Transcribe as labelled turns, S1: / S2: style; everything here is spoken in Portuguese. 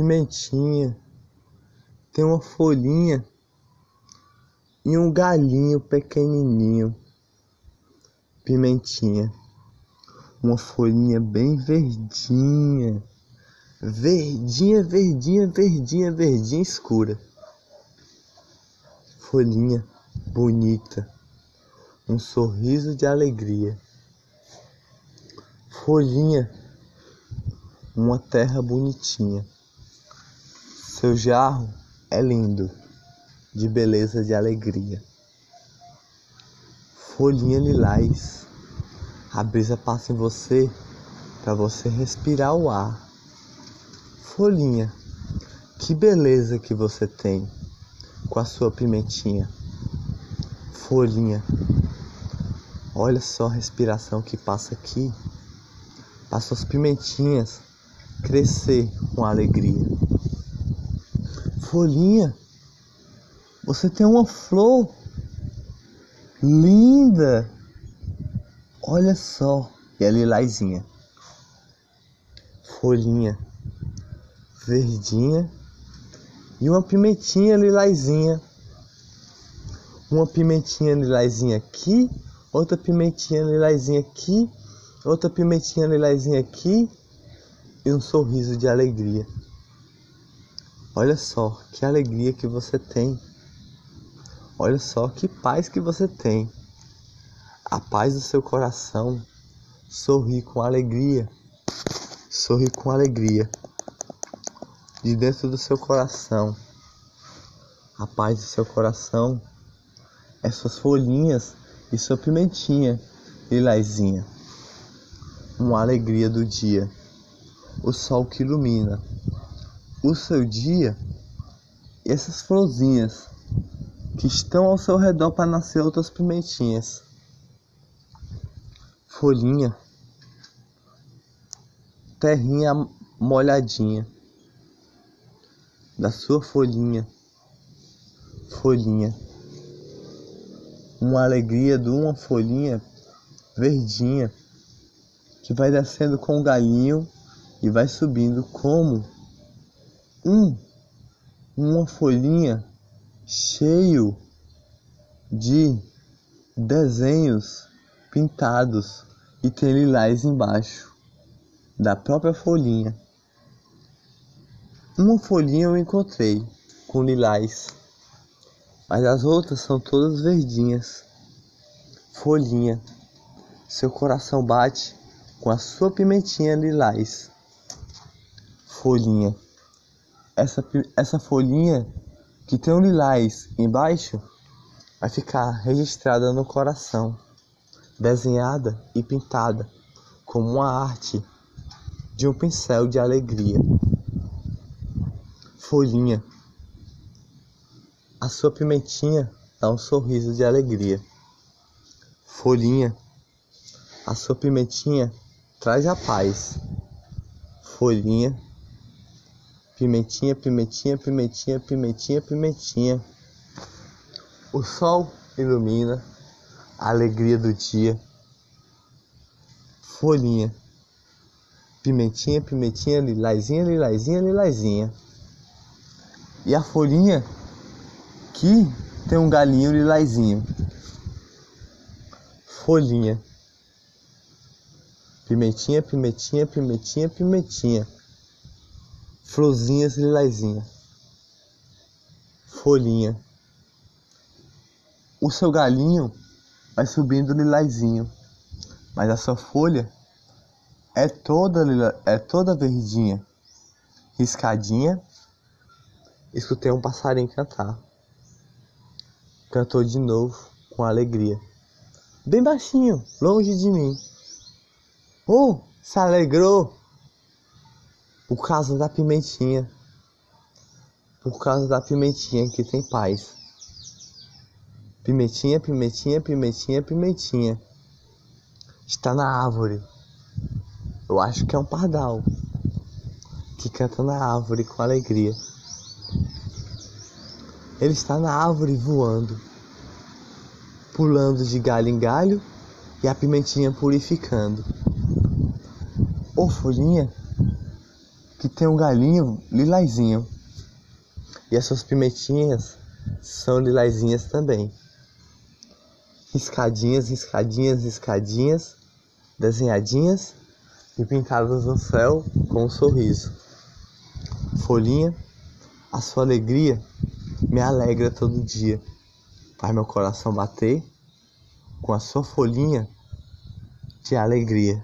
S1: pimentinha, tem uma folhinha e um galinho pequenininho. Pimentinha, uma folhinha bem verdinha, verdinha, verdinha, verdinha, verdinha escura. Folhinha bonita, um sorriso de alegria. Folhinha, uma terra bonitinha. Seu jarro é lindo, de beleza de alegria. Folhinha lilás, a brisa passa em você para você respirar o ar. Folhinha, que beleza que você tem com a sua pimentinha. Folhinha, olha só a respiração que passa aqui. Passa as pimentinhas crescer com alegria. Folhinha, você tem uma flor linda. Olha só, e a lilazinha. Folhinha verdinha e uma pimentinha lilazinha. Uma pimentinha lilazinha aqui, outra pimentinha lilazinha aqui, outra pimentinha lilazinha aqui e um sorriso de alegria. Olha só que alegria que você tem. Olha só que paz que você tem. A paz do seu coração. Sorri com alegria. Sorri com alegria. De dentro do seu coração. A paz do seu coração. Essas folhinhas e sua pimentinha lilazinha. Uma alegria do dia. O sol que ilumina o seu dia e essas florzinhas que estão ao seu redor para nascer outras pimentinhas. Folhinha, terrinha molhadinha. Da sua folhinha, folhinha, uma alegria de uma folhinha verdinha que vai descendo com o galinho e vai subindo como um uma folhinha cheio de desenhos pintados e tem lilás embaixo da própria folhinha. Uma folhinha eu encontrei com lilás, mas as outras são todas verdinhas. Folhinha, seu coração bate com a sua pimentinha lilás. Folhinha essa, essa folhinha que tem um lilás embaixo vai ficar registrada no coração, desenhada e pintada como uma arte de um pincel de alegria. Folhinha, a sua pimentinha dá um sorriso de alegria. Folhinha, a sua pimentinha traz a paz. Folhinha, Pimentinha, pimentinha, pimentinha, pimentinha, pimentinha. O sol ilumina a alegria do dia. Folhinha. Pimentinha, pimentinha, lilazinha, lilazinha, lilazinha. E a folhinha que tem um galinho lilazinho. Folhinha. Pimentinha, pimentinha, pimentinha, pimentinha florzinhas lilazinha, folhinha. O seu galinho vai subindo lilazinho, mas a sua folha é toda lila, é toda verdinha, riscadinha. Escutei um passarinho cantar. Cantou de novo com alegria, bem baixinho, longe de mim. Oh, se alegrou! Por causa da pimentinha. Por causa da pimentinha que tem paz. Pimentinha, pimentinha, pimentinha, pimentinha. Está na árvore. Eu acho que é um pardal que canta na árvore com alegria. Ele está na árvore voando, pulando de galho em galho e a pimentinha purificando. Ô folhinha, que tem um galinho lilazinho. E as suas pimentinhas são lilazinhas também. Riscadinhas, riscadinhas, riscadinhas, desenhadinhas e pintadas no céu com um sorriso. Folhinha, a sua alegria me alegra todo dia. Faz meu coração bater com a sua folhinha de alegria.